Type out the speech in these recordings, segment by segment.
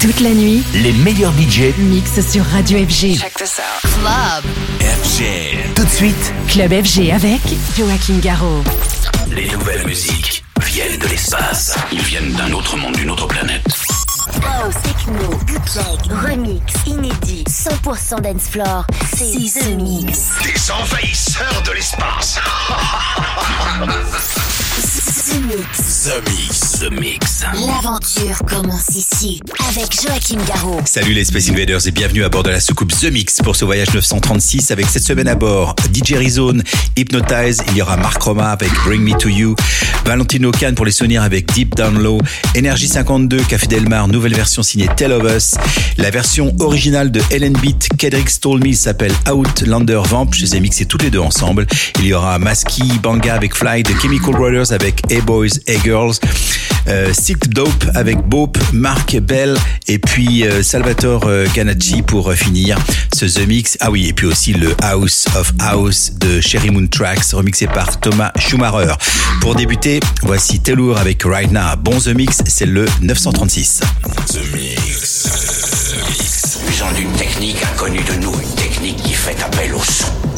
Toute la nuit, les meilleurs budgets mixent sur Radio FG. Check this out. Club. FG. Tout de suite, Club FG avec Joachim Garraud. les nouvelles musiques viennent de l'espace. Ils viennent d'un autre monde, d'une autre planète. House, techno, bootleg, remix, inédit, 100% dance floor, c'est The Mix. Des envahisseurs de l'espace. The Mix. The Mix. The Mix. L'aventure commence ici avec Joachim Garraud. Salut les Space Invaders et bienvenue à bord de la soucoupe The Mix pour ce voyage 936 avec cette semaine à bord DJ Rizone, Hypnotize, il y aura Mark Roma avec Bring Me To You, Valentino Khan pour les souvenirs avec Deep Down Low, Energy 52, Café Delmar, nouvelle version signée Tell of Us, la version originale de Ellen Beat, Kedrick Stole Me s'appelle Outlander Vamp, je les ai mixés toutes les deux ensemble, il y aura Maski, Banga avec Fly, The Chemical Brothers avec Boys, Hey Girls, euh, Silk Dope avec Bope, Mark Bell et puis euh, Salvatore euh, Ganacci pour euh, finir ce The Mix. Ah oui, et puis aussi le House of House de Sherry Moon Tracks remixé par Thomas Schumacher. Pour débuter, voici Telour avec Right Now. Bon The Mix, c'est le 936. The Mix. The Mix. Usant d'une technique inconnue de nous, une technique qui fait appel au son.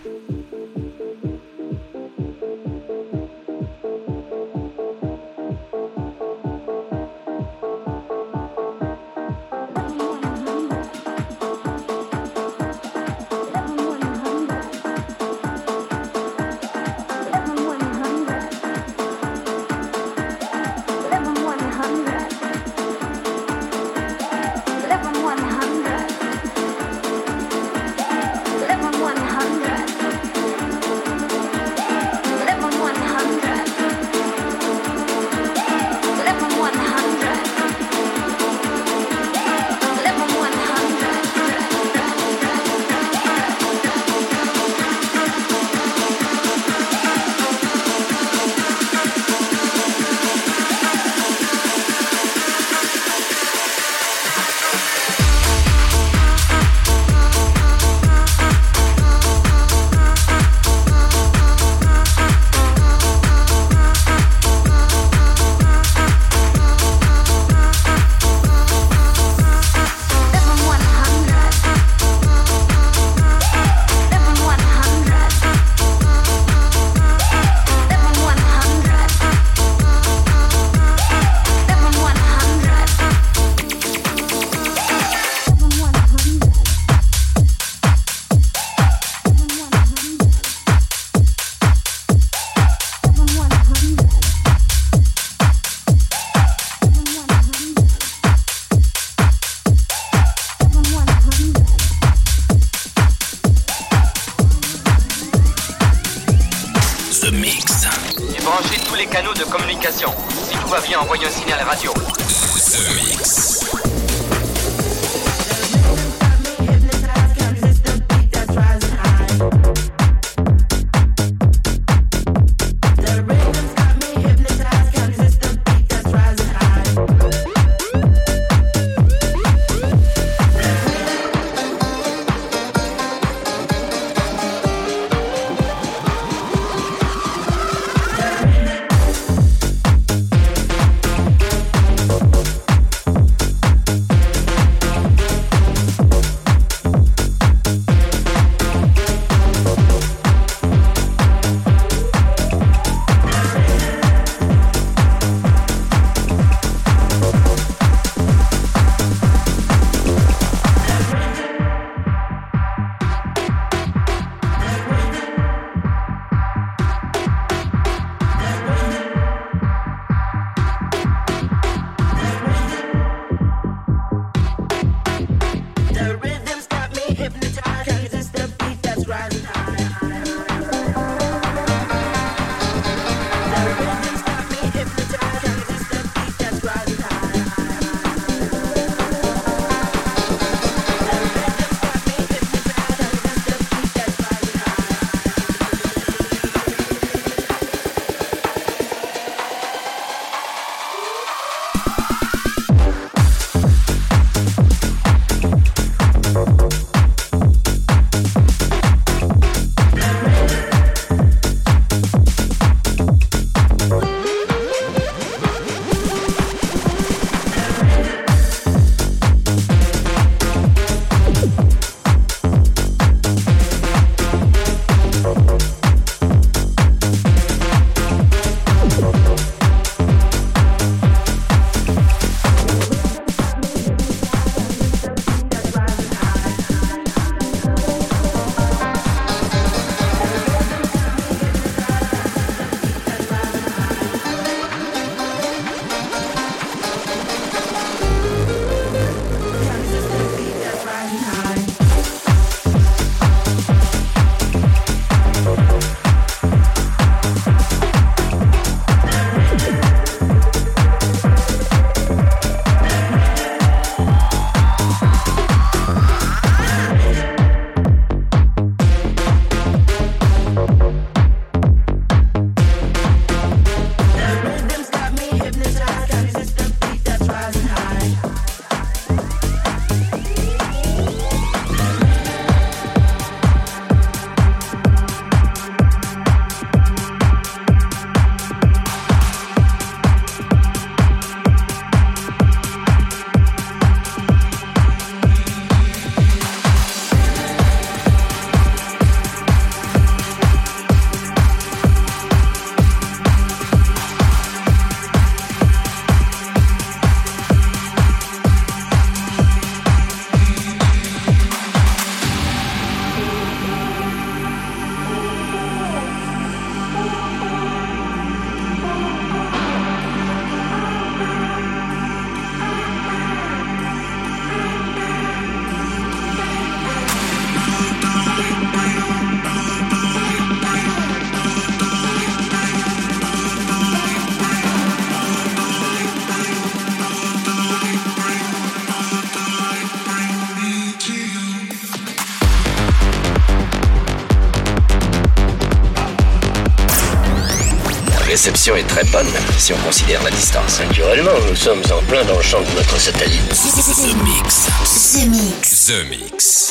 Est très bonne, si on considère la distance. Naturellement, nous sommes en plein dans le champ de notre satellite. The Mix. The Mix. The Mix.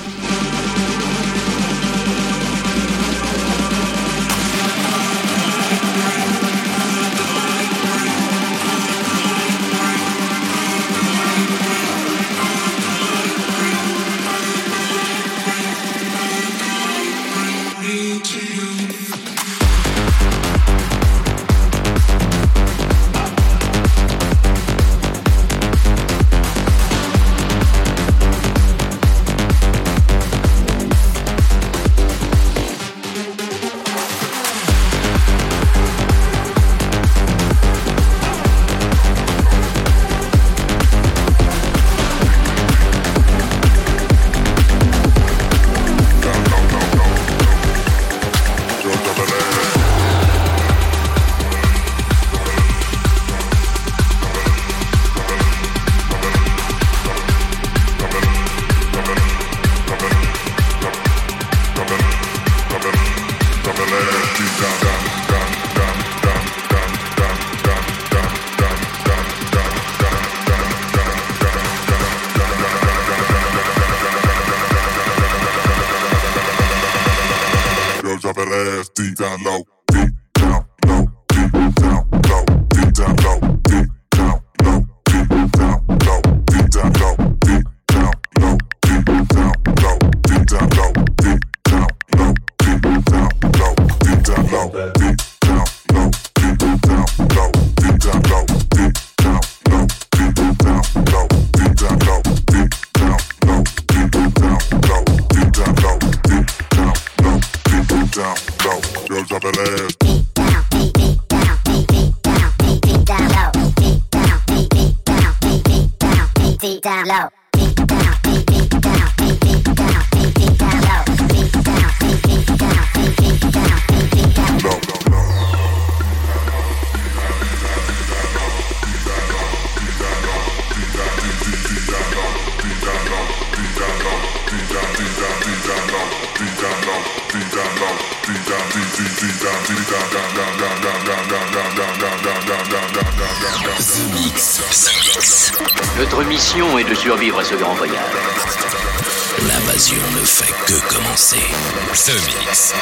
dump that ass deep down low. Mission est de survivre à ce grand voyage. L'invasion ne fait que commencer. The Mix.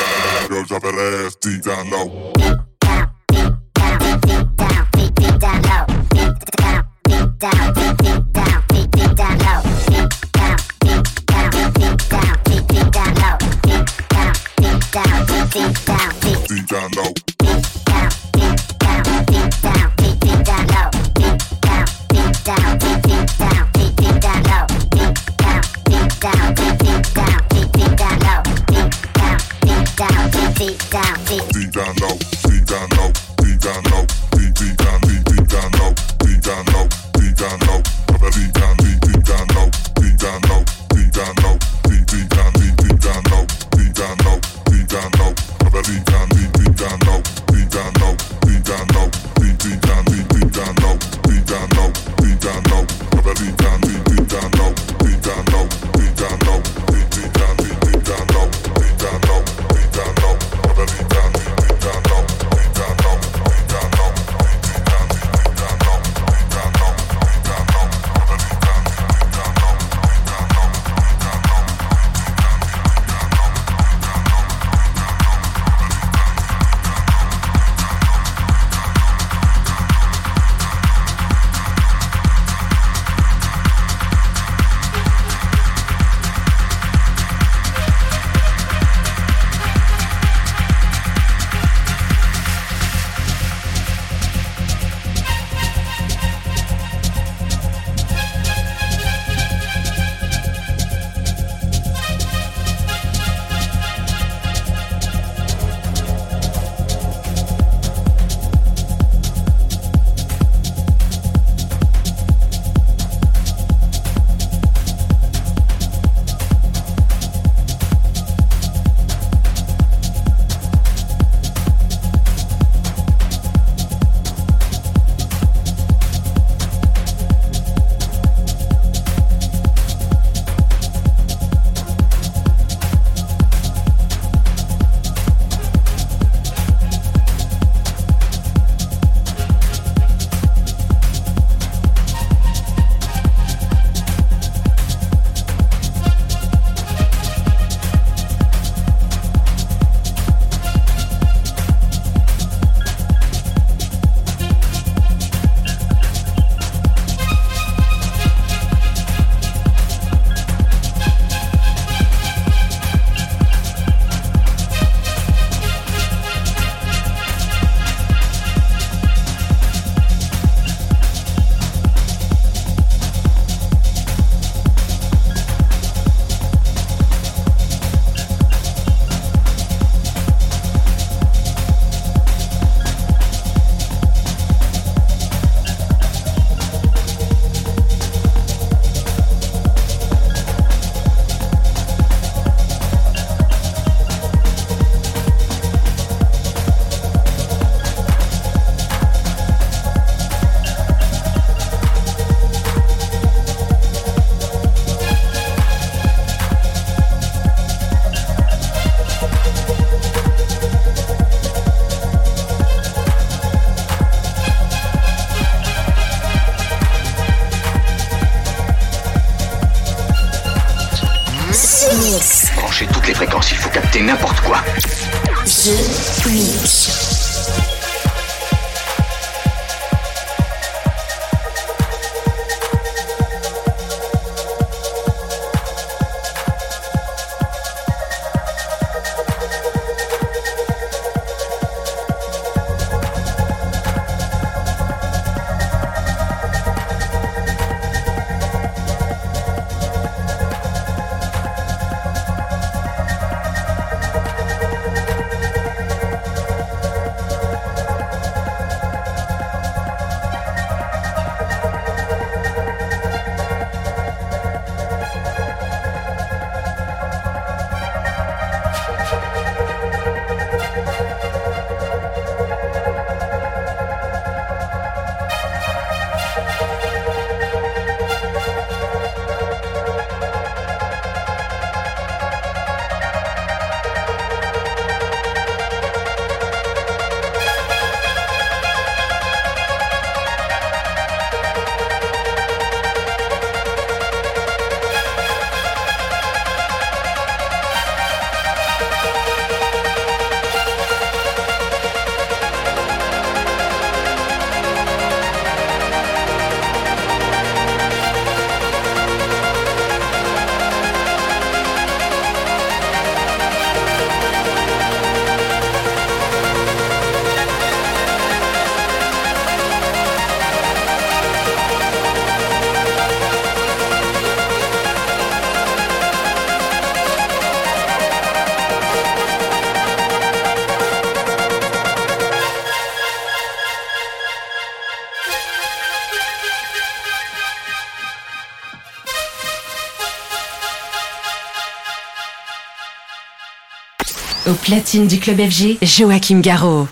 Platine du club FG, Joachim Garraud.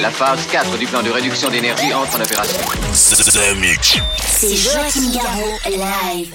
La phase 4 du plan de réduction d'énergie entre en opération. C'est Joachim Garraud live.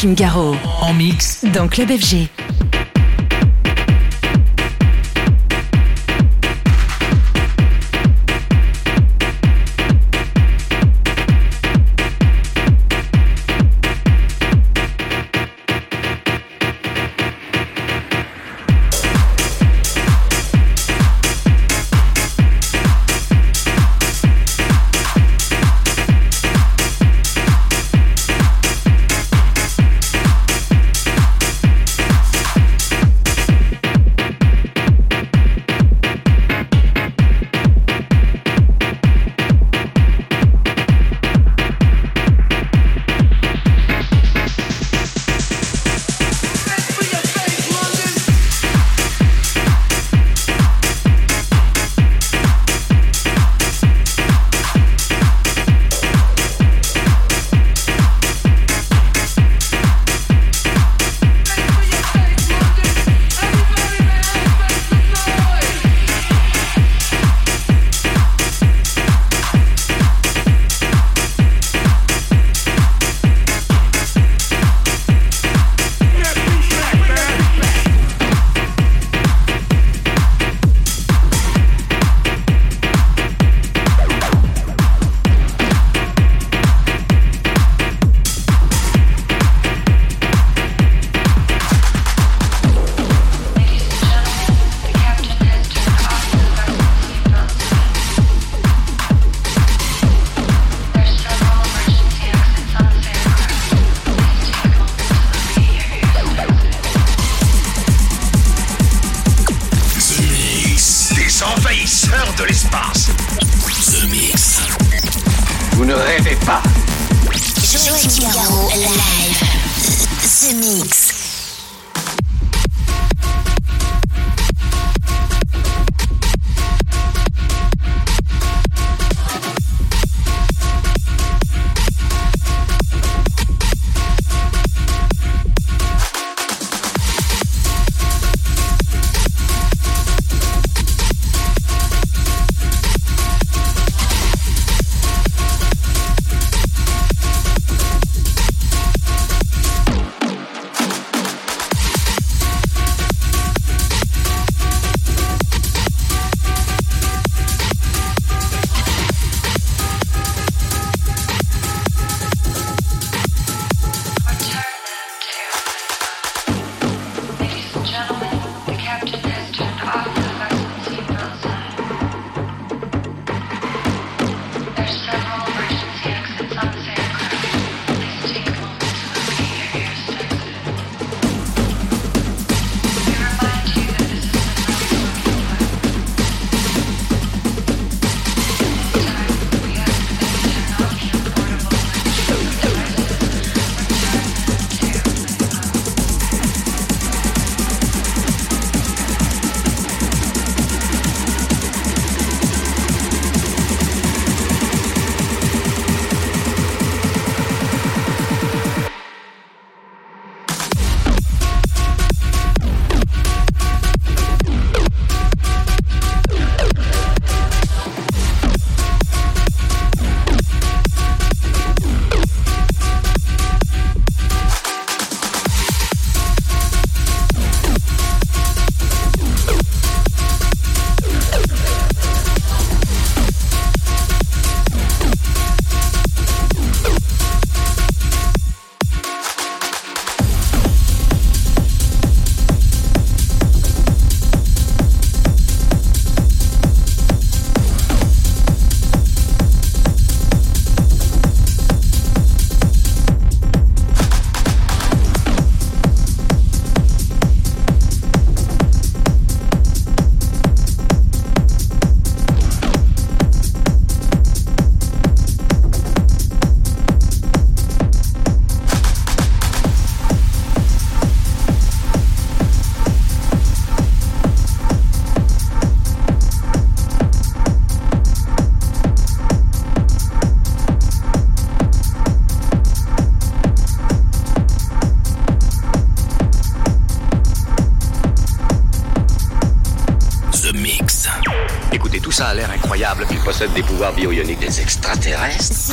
Joachim Garraud. En mix. Dans Club FG. Des extraterrestres.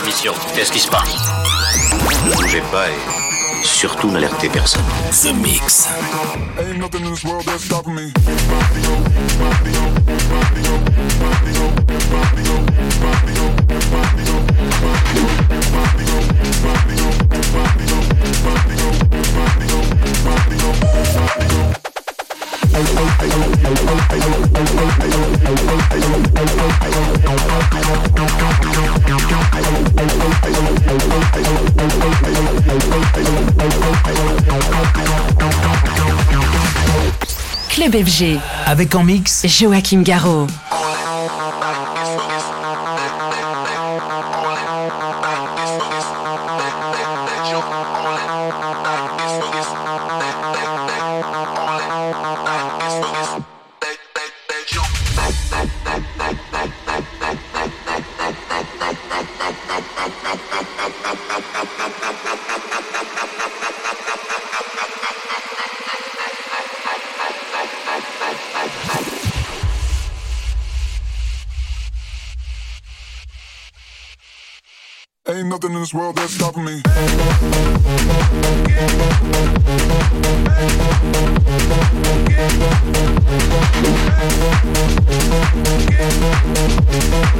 la mission. Qu'est-ce qui se passe? Ne bougez pas et surtout n'alertez personne. The Mix. Club FG. Avec en mix Joachim Garraud. Ain't nothing in this world that's stopping me. Écoutez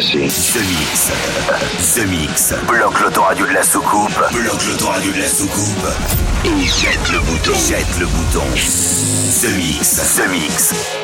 ceci. The Mix. The Mix. Bloque l'autoradio de la soucoupe. Bloque l'autoradio de la soucoupe. Et jette le bouton. Jette le bouton. The Mix. The Mix.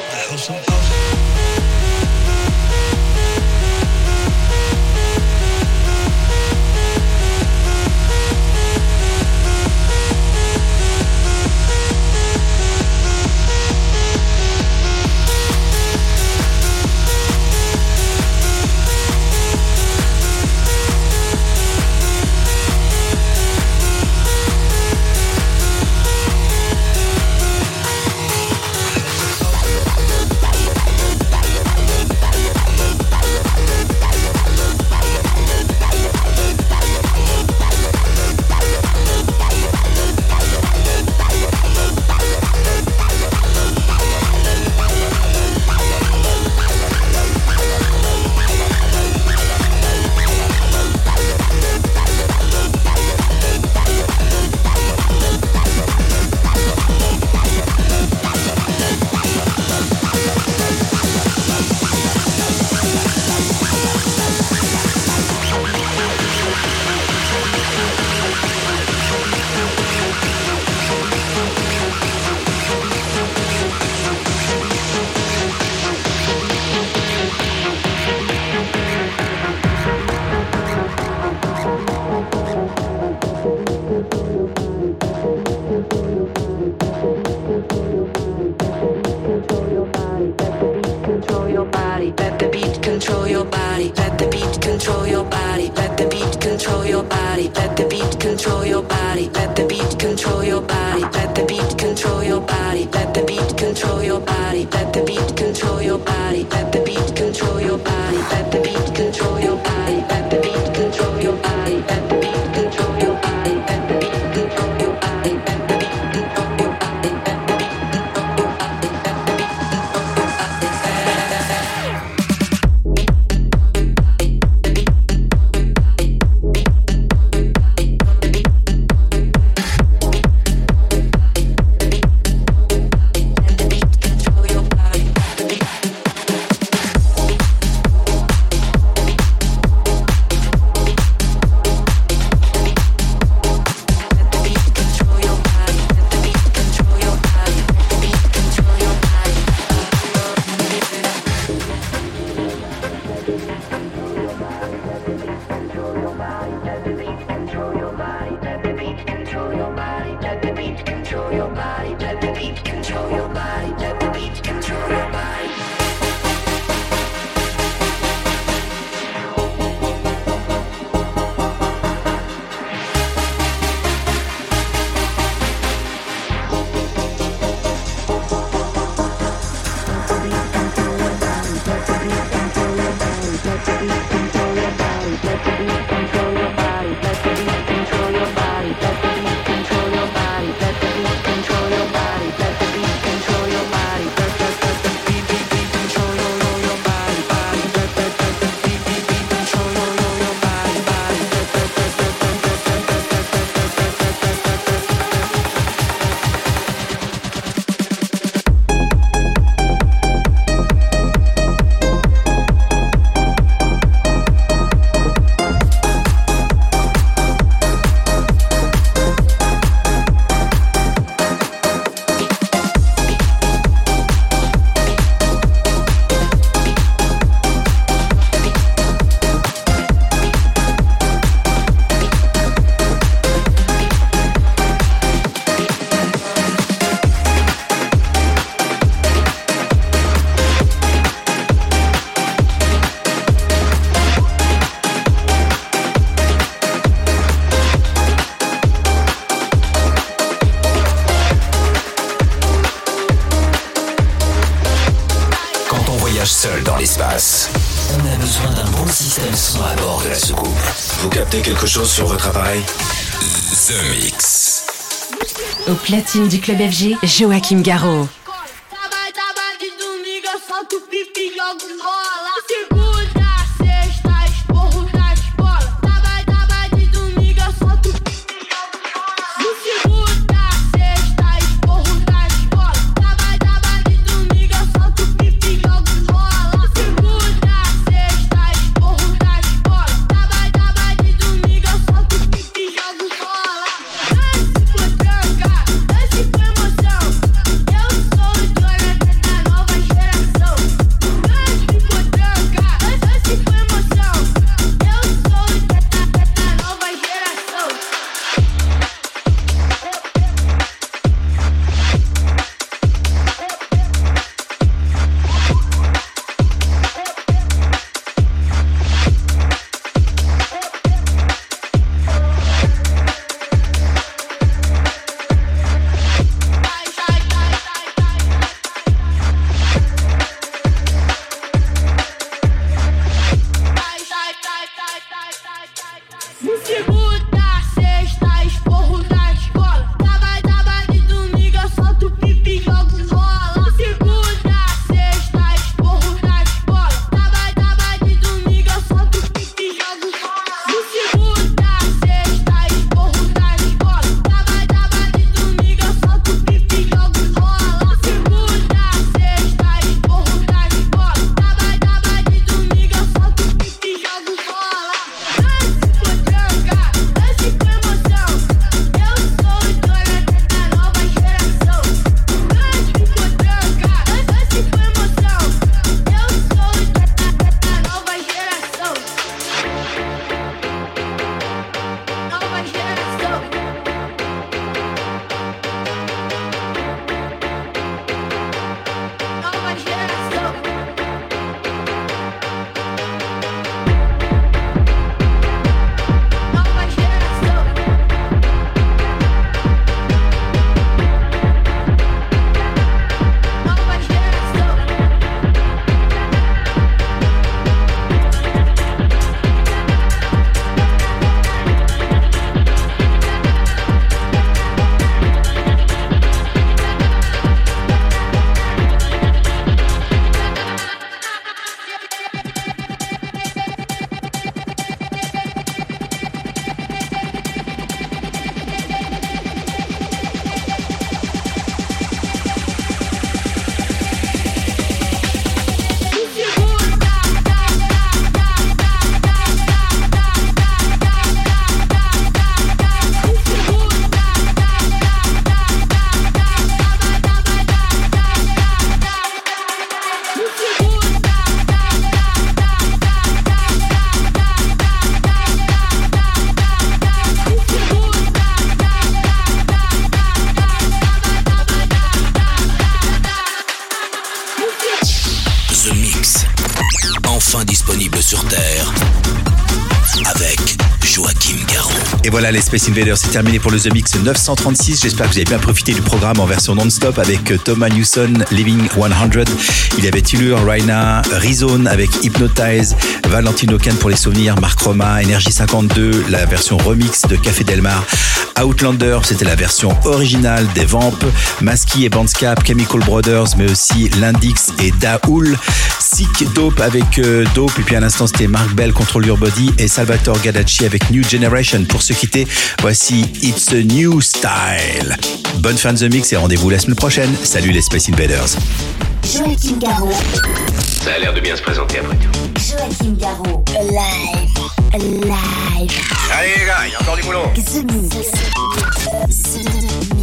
Platine du club FG, Joachim Garraud. Voilà, Space Invaders, c'est terminé pour le The Mix 936. J'espère que vous avez bien profité du programme en version non-stop avec Thomas Newson, Living 100. Il y avait Tillur, Raina, Rizone avec Hypnotize, Valentino Can pour les souvenirs, Marc Roma, Energy 52, la version remix de Café Delmar, Outlander, c'était la version originale des Vamp, Maski et Bandscap, Chemical Brothers, mais aussi Lindix et Daoul, Sick Dope avec euh, Dope, et puis à l'instant c'était Mark Bell, Control Your Body et Salvatore Gadacci avec New Generation. Pour se quitter, voici It's a New Style. Bonne fin de The Mix et rendez-vous la semaine prochaine. Salut les Space Invaders. Joachim Garraud. Ça a l'air de bien se présenter après tout. Joachim Garraud. Live. Live. Allez les gars, il y a encore du boulot. The Mix. The Mix.